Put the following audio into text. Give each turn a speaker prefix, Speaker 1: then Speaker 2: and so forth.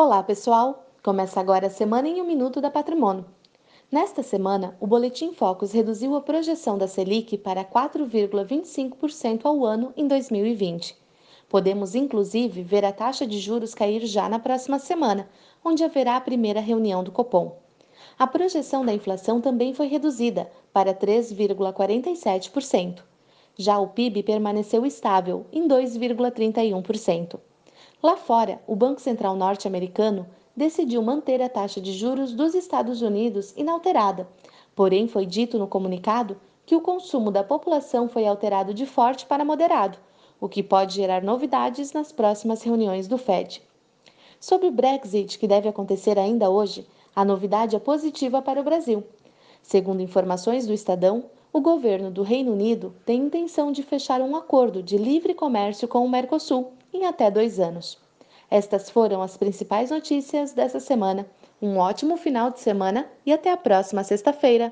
Speaker 1: Olá, pessoal! Começa agora a Semana em um Minuto da Patrimônio. Nesta semana, o Boletim Focus reduziu a projeção da Selic para 4,25% ao ano em 2020. Podemos, inclusive, ver a taxa de juros cair já na próxima semana, onde haverá a primeira reunião do Copom. A projeção da inflação também foi reduzida para 3,47%. Já o PIB permaneceu estável em 2,31%. Lá fora, o Banco Central norte-americano decidiu manter a taxa de juros dos Estados Unidos inalterada, porém foi dito no comunicado que o consumo da população foi alterado de forte para moderado, o que pode gerar novidades nas próximas reuniões do Fed. Sobre o Brexit, que deve acontecer ainda hoje, a novidade é positiva para o Brasil. Segundo informações do Estadão, o governo do Reino Unido tem intenção de fechar um acordo de livre comércio com o Mercosul em até dois anos. Estas foram as principais notícias dessa semana. Um ótimo final de semana e até a próxima sexta-feira.